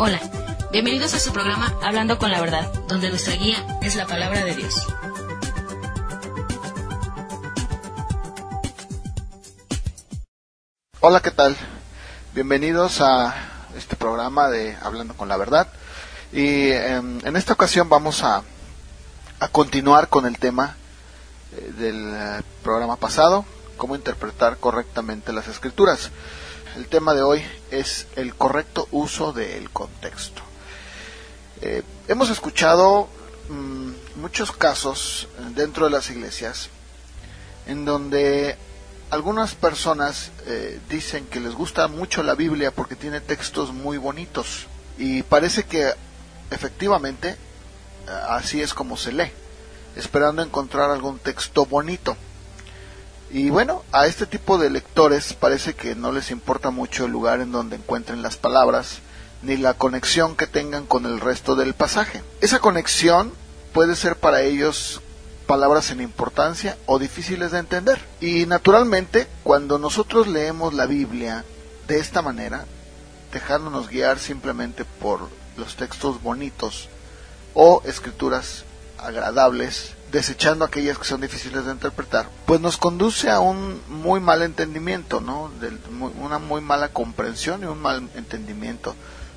Hola, bienvenidos a su programa Hablando con la Verdad, donde nuestra guía es la palabra de Dios. Hola, ¿qué tal? Bienvenidos a este programa de Hablando con la Verdad. Y em, en esta ocasión vamos a, a continuar con el tema eh, del eh, programa pasado, cómo interpretar correctamente las escrituras. El tema de hoy es el correcto uso del contexto. Eh, hemos escuchado mm, muchos casos dentro de las iglesias en donde algunas personas eh, dicen que les gusta mucho la Biblia porque tiene textos muy bonitos y parece que efectivamente así es como se lee, esperando encontrar algún texto bonito. Y bueno, a este tipo de lectores parece que no les importa mucho el lugar en donde encuentren las palabras, ni la conexión que tengan con el resto del pasaje. Esa conexión puede ser para ellos palabras sin importancia o difíciles de entender. Y naturalmente, cuando nosotros leemos la Biblia de esta manera, dejándonos guiar simplemente por los textos bonitos o escrituras agradables, desechando aquellas que son difíciles de interpretar, pues nos conduce a un muy mal entendimiento, ¿no? Una muy mala comprensión y un mal entendimiento,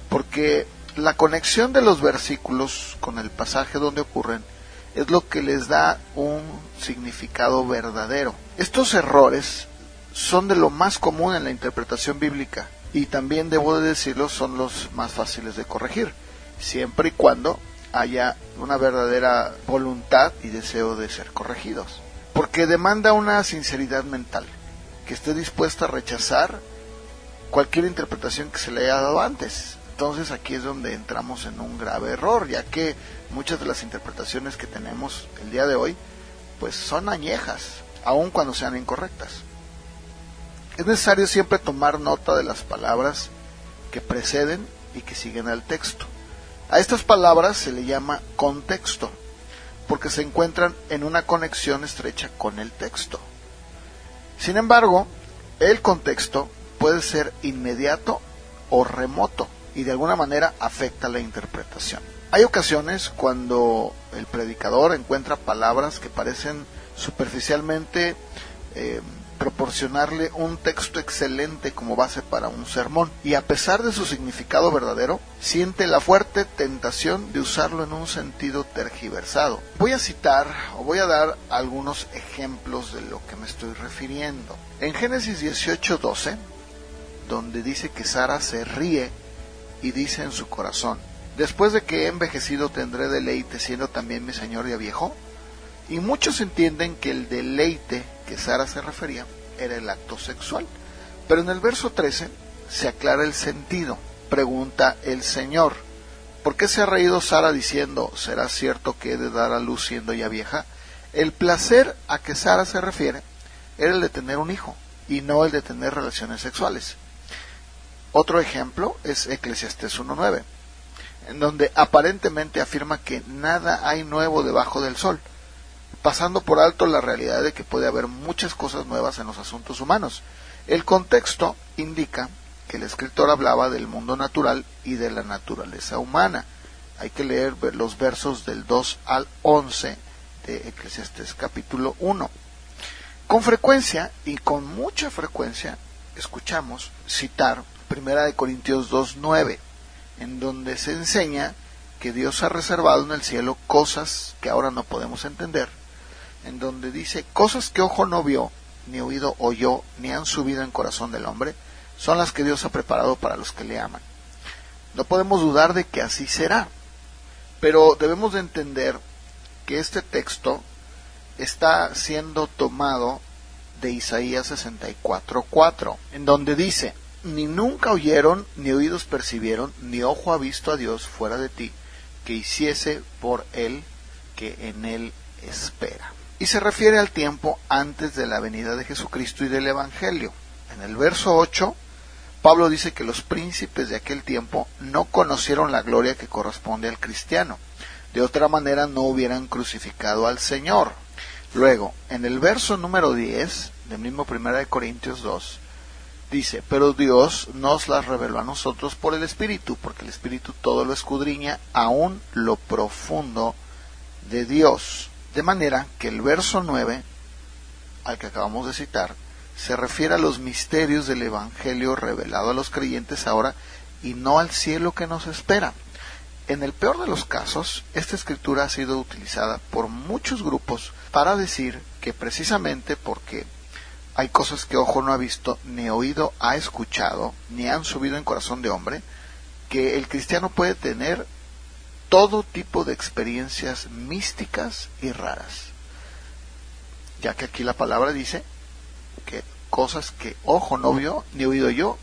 porque la conexión de los versículos con el pasaje donde ocurren es lo que les da un significado verdadero. Estos errores son de lo más común en la interpretación bíblica y también debo de decirlo son los más fáciles de corregir, siempre y cuando haya una verdadera voluntad y deseo de ser corregidos. Porque demanda una sinceridad mental, que esté dispuesta a rechazar cualquier interpretación que se le haya dado antes. Entonces aquí es donde entramos en un grave error, ya que muchas de las interpretaciones que tenemos el día de hoy, pues son añejas, aun cuando sean incorrectas. Es necesario siempre tomar nota de las palabras que preceden y que siguen al texto. A estas palabras se le llama contexto, porque se encuentran en una conexión estrecha con el texto. Sin embargo, el contexto puede ser inmediato o remoto y de alguna manera afecta la interpretación. Hay ocasiones cuando el predicador encuentra palabras que parecen superficialmente eh, proporcionarle un texto excelente como base para un sermón y a pesar de su significado verdadero, siente la fuerte tentación de usarlo en un sentido tergiversado. Voy a citar o voy a dar algunos ejemplos de lo que me estoy refiriendo. En Génesis 18:12, donde dice que Sara se ríe y dice en su corazón, después de que he envejecido tendré deleite siendo también mi señor ya viejo, y muchos entienden que el deleite que Sara se refería era el acto sexual. Pero en el verso 13 se aclara el sentido. Pregunta el Señor, ¿por qué se ha reído Sara diciendo, ¿será cierto que he de dar a luz siendo ya vieja? El placer a que Sara se refiere era el de tener un hijo y no el de tener relaciones sexuales. Otro ejemplo es Eclesiastes 1.9, en donde aparentemente afirma que nada hay nuevo debajo del sol, pasando por alto la realidad de que puede haber muchas cosas nuevas en los asuntos humanos. El contexto indica que el escritor hablaba del mundo natural y de la naturaleza humana. Hay que leer los versos del 2 al 11 de Eclesiastes capítulo 1. Con frecuencia y con mucha frecuencia escuchamos citar Primera de Corintios 2.9, en donde se enseña que Dios ha reservado en el cielo cosas que ahora no podemos entender en donde dice, cosas que ojo no vio, ni oído oyó, ni han subido en corazón del hombre, son las que Dios ha preparado para los que le aman. No podemos dudar de que así será, pero debemos de entender que este texto está siendo tomado de Isaías 64.4, en donde dice, ni nunca oyeron, ni oídos percibieron, ni ojo ha visto a Dios fuera de ti, que hiciese por él que en él espera y se refiere al tiempo antes de la venida de Jesucristo y del Evangelio. En el verso 8, Pablo dice que los príncipes de aquel tiempo no conocieron la gloria que corresponde al cristiano. De otra manera no hubieran crucificado al Señor. Luego, en el verso número 10 del mismo 1 de Corintios 2, Dice, pero Dios nos las reveló a nosotros por el Espíritu, porque el Espíritu todo lo escudriña, aún lo profundo de Dios. De manera que el verso 9, al que acabamos de citar, se refiere a los misterios del Evangelio revelado a los creyentes ahora y no al cielo que nos espera. En el peor de los casos, esta escritura ha sido utilizada por muchos grupos para decir que precisamente porque hay cosas que ojo no ha visto, ni oído ha escuchado, ni han subido en corazón de hombre, que el cristiano puede tener todo tipo de experiencias místicas y raras. Ya que aquí la palabra dice que cosas que ojo no vio, ni oído yo,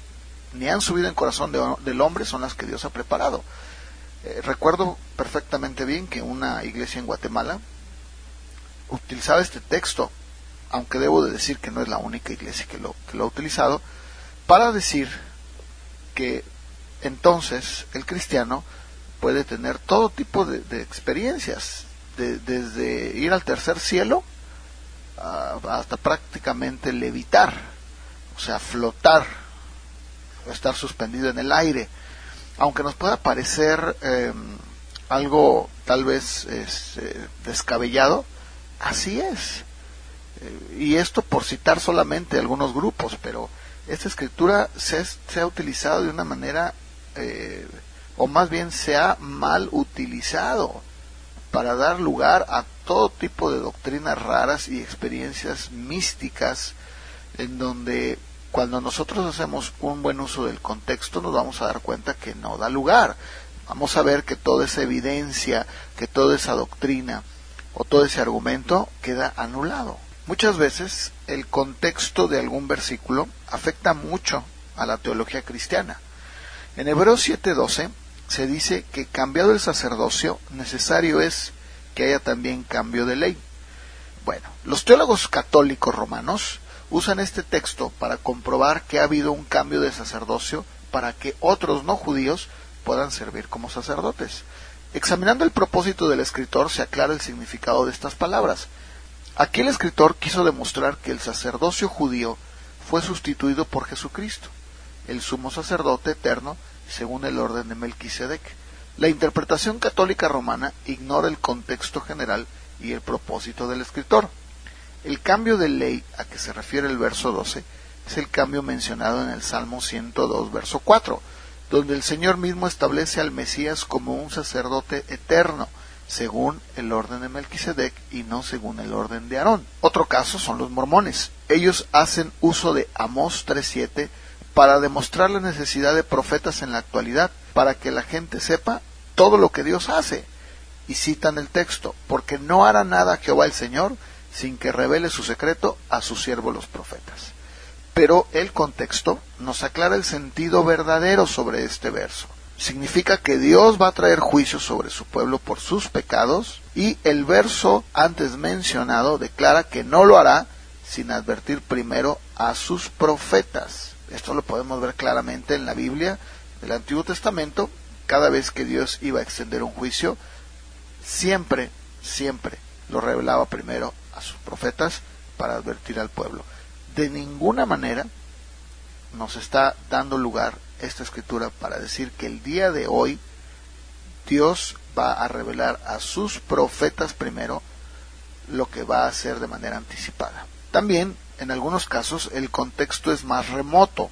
ni han subido en corazón del hombre son las que Dios ha preparado. Eh, recuerdo perfectamente bien que una iglesia en Guatemala utilizaba este texto, aunque debo de decir que no es la única iglesia que lo ha utilizado, para decir que entonces el cristiano puede tener todo tipo de, experiencias, desde ir al tercer cielo hasta prácticamente levitar, o sea, flotar, estar suspendido en el aire. Aunque nos pueda parecer em, algo tal vez este, descabellado, así es. Eh, y esto por citar solamente algunos grupos, pero esta escritura se, ha utilizado de una manera, eh, o más bien se ha mal utilizado para dar lugar a todo tipo de doctrinas raras y experiencias místicas en donde cuando nosotros hacemos un buen uso del contexto nos vamos a dar cuenta que no da lugar. Vamos a ver que toda esa evidencia, que toda esa doctrina o todo ese argumento queda anulado. Muchas veces el contexto de algún versículo afecta mucho a la teología cristiana. En Hebreos 7:12 se dice que cambiado el sacerdocio, necesario es que haya también cambio de ley. Bueno, los teólogos católicos romanos usan este texto para comprobar que ha habido un cambio de sacerdocio para que otros no judíos puedan servir como sacerdotes. Examinando el propósito del escritor se aclara el significado de estas palabras. Aquí el escritor quiso demostrar que el sacerdocio judío fue sustituido por Jesucristo, el sumo sacerdote eterno, según el orden de Melquisedec. La interpretación católica romana ignora el contexto general y el propósito del escritor. El cambio de ley a que se refiere el verso 12 es el cambio mencionado en el Salmo 102, verso 4, donde el Señor mismo establece al Mesías como un sacerdote eterno, según el orden de Melquisedec y no según el orden de Aarón. Otro caso son los mormones. Ellos hacen uso de Amós 3.7 para demostrar la necesidad de profetas en la actualidad, para que la gente sepa todo lo que Dios hace. Y citan el texto, porque no hará nada Jehová el Señor sin que revele su secreto a sus siervos los profetas. Pero el contexto nos aclara el sentido verdadero sobre este verso. Significa que Dios va a traer juicio sobre su pueblo por sus pecados y el verso antes mencionado declara que no lo hará sin advertir primero a sus profetas. Esto lo podemos ver claramente en la Biblia del Antiguo Testamento. Cada vez que Dios iba a extender un juicio, siempre, siempre lo revelaba primero a sus profetas para advertir al pueblo. De ninguna manera nos está dando lugar esta escritura para decir que el día de hoy Dios va a revelar a sus profetas primero lo que va a hacer de manera anticipada. También, en algunos casos, el contexto es más remoto.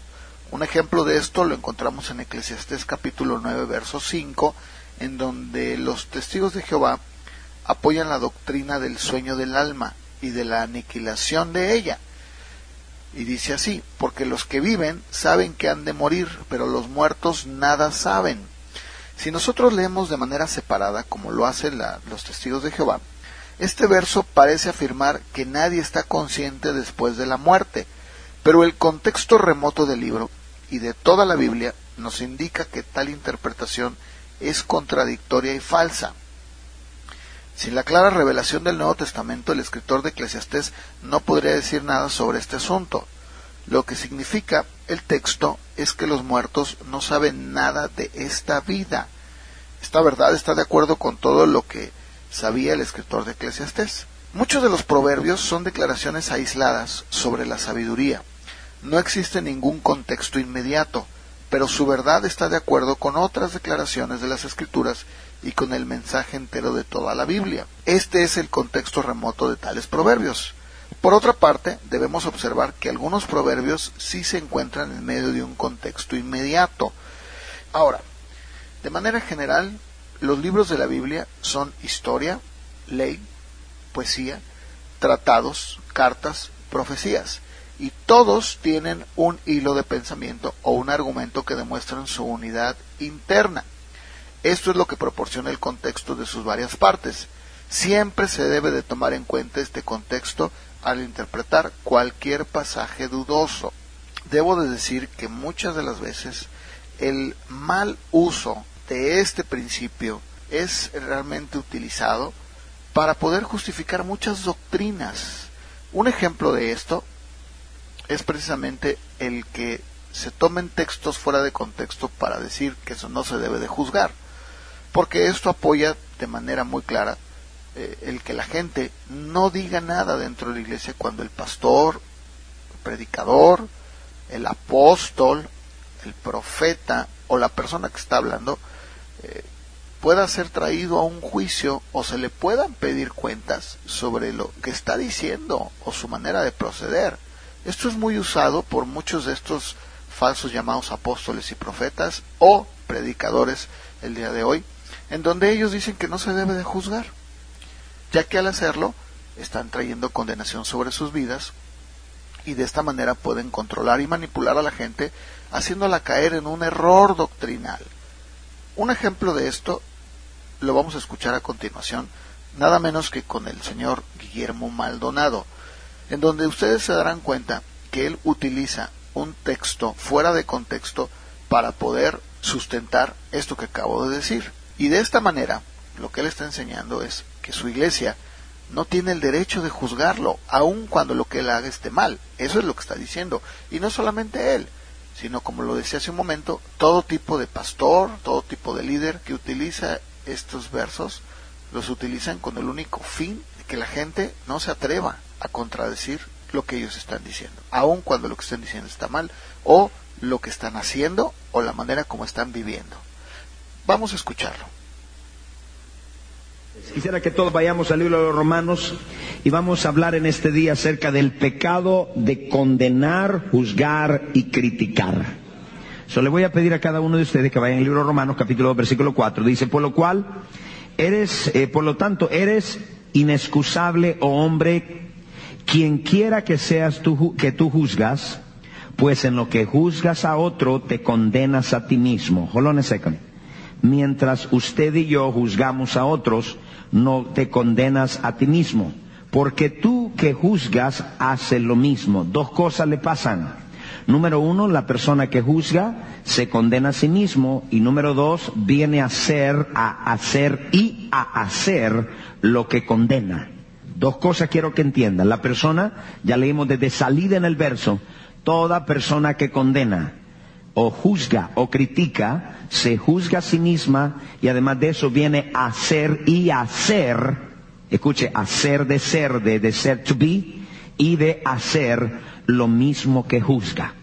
Un ejemplo de esto lo encontramos en Eclesiastés capítulo 9, verso 5, en donde los testigos de Jehová apoyan la doctrina del sueño del alma y de la aniquilación de ella. Y dice así, porque los que viven saben que han de morir, pero los muertos nada saben. Si nosotros leemos de manera separada, como lo hacen los testigos de Jehová, este verso parece afirmar que nadie está consciente después de la muerte, pero el contexto remoto del libro y de toda la Biblia nos indica que tal interpretación es contradictoria y falsa. Sin la clara revelación del Nuevo Testamento, el escritor de Eclesiastés no podría decir nada sobre este asunto. Lo que significa el texto es que los muertos no saben nada de esta vida. Esta verdad está de acuerdo con todo lo que sabía el escritor de Eclesiastés. Muchos de los proverbios son declaraciones aisladas sobre la sabiduría. no existe ningún contexto inmediato, pero su verdad está de acuerdo con otras declaraciones de las Escrituras y con el mensaje entero de toda la Biblia. Este es el contexto remoto de tales proverbios. Por otra parte, debemos observar que algunos proverbios sí se encuentran en medio de un contexto inmediato. Ahora, de manera general, los libros de la Biblia son historia, ley, poesía, tratados, cartas, profecías, y todos tienen un hilo de pensamiento o un argumento que demuestran su unidad interna. Esto es lo que proporciona el contexto de sus varias partes. Siempre se debe de tomar en cuenta este contexto al interpretar cualquier pasaje dudoso. Debo de decir que muchas de las veces el mal uso de este principio es realmente utilizado para poder justificar muchas doctrinas. Un ejemplo de esto es precisamente el que se tomen textos fuera de contexto para decir que eso no se debe de juzgar, porque esto apoya de manera muy clara eh, el que la gente no diga nada dentro de la iglesia cuando el pastor, el predicador, el apóstol, el profeta o la persona que está hablando eh, pueda ser traído a un juicio o se le puedan pedir cuentas sobre lo que está diciendo o su manera de proceder. Esto es muy usado por muchos de estos falsos llamados apóstoles y profetas o predicadores el día de hoy, en donde ellos dicen que no se debe de juzgar, ya que al hacerlo están trayendo condenación sobre sus vidas y de esta manera pueden controlar y manipular a la gente haciéndola caer en un error doctrinal. Un ejemplo de esto lo vamos a escuchar a continuación, nada menos que con el señor Guillermo Maldonado, en donde ustedes se darán cuenta que él utiliza un texto fuera de contexto para poder sustentar esto que acabo de decir. Y de esta manera, lo que él está enseñando es que su iglesia no tiene el derecho de juzgarlo, aun cuando lo que él haga esté mal. Eso es lo que está diciendo. Y no solamente él, sino como lo decía hace un momento, todo tipo de pastor, todo tipo de líder que utiliza estos versos, los utilizan con el único fin de que la gente no se atreva a contradecir lo que ellos están diciendo, aun cuando lo que están diciendo está mal, o lo que están haciendo, o la manera como están viviendo. Vamos a escucharlo. Quisiera que todos vayamos al libro de los Romanos y vamos a hablar en este día acerca del pecado de condenar, juzgar y criticar. So, le voy a pedir a cada uno de ustedes que vayan al libro de Romanos capítulo 2 versículo 4. Dice, por lo cual, eres, eh, por lo tanto, eres inexcusable, oh hombre, quien quiera que seas tú, que tú juzgas, pues en lo que juzgas a otro te condenas a ti mismo. Hold on a second. Mientras usted y yo juzgamos a otros, no te condenas a ti mismo. Porque tú que juzgas haces lo mismo. Dos cosas le pasan. Número uno, la persona que juzga se condena a sí mismo. Y número dos, viene a ser, a hacer y a hacer lo que condena. Dos cosas quiero que entiendan. La persona, ya leímos desde salida en el verso, toda persona que condena o juzga o critica, se juzga a sí misma y además de eso viene a ser y hacer, escuche, hacer de ser, de, de ser to be y de hacer lo mismo que juzga.